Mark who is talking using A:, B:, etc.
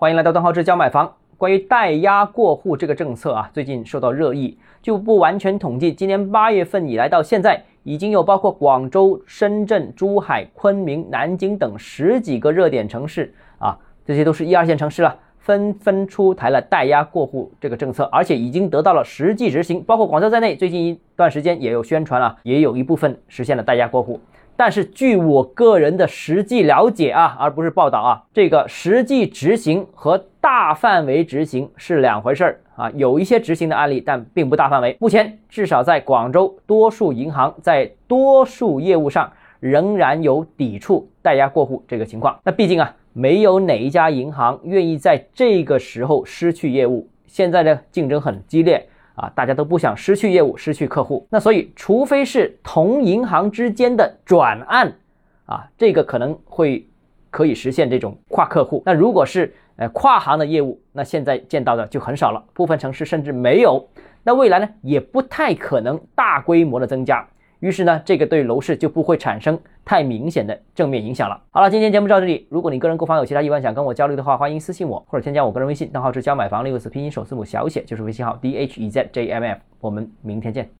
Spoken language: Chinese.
A: 欢迎来到段浩志教买房。关于代押过户这个政策啊，最近受到热议。就不完全统计，今年八月份以来到现在，已经有包括广州、深圳、珠海、昆明、南京等十几个热点城市啊，这些都是一二线城市了，纷纷出台了代押过户这个政策，而且已经得到了实际执行。包括广州在内，最近一段时间也有宣传了，也有一部分实现了代押过户。但是据我个人的实际了解啊，而不是报道啊，这个实际执行和大范围执行是两回事儿啊。有一些执行的案例，但并不大范围。目前至少在广州，多数银行在多数业务上仍然有抵触代押过户这个情况。那毕竟啊，没有哪一家银行愿意在这个时候失去业务。现在呢竞争很激烈。啊，大家都不想失去业务、失去客户，那所以，除非是同银行之间的转案，啊，这个可能会可以实现这种跨客户。那如果是呃跨行的业务，那现在见到的就很少了，部分城市甚至没有。那未来呢，也不太可能大规模的增加。于是呢，这个对楼市就不会产生太明显的正面影响了。好了，今天节目到这里。如果你个人购房有其他疑问想跟我交流的话，欢迎私信我或者添加我个人微信，账号是教买房六个字拼音首字母小写，就是微信号 d h e z j m f。我们明天见。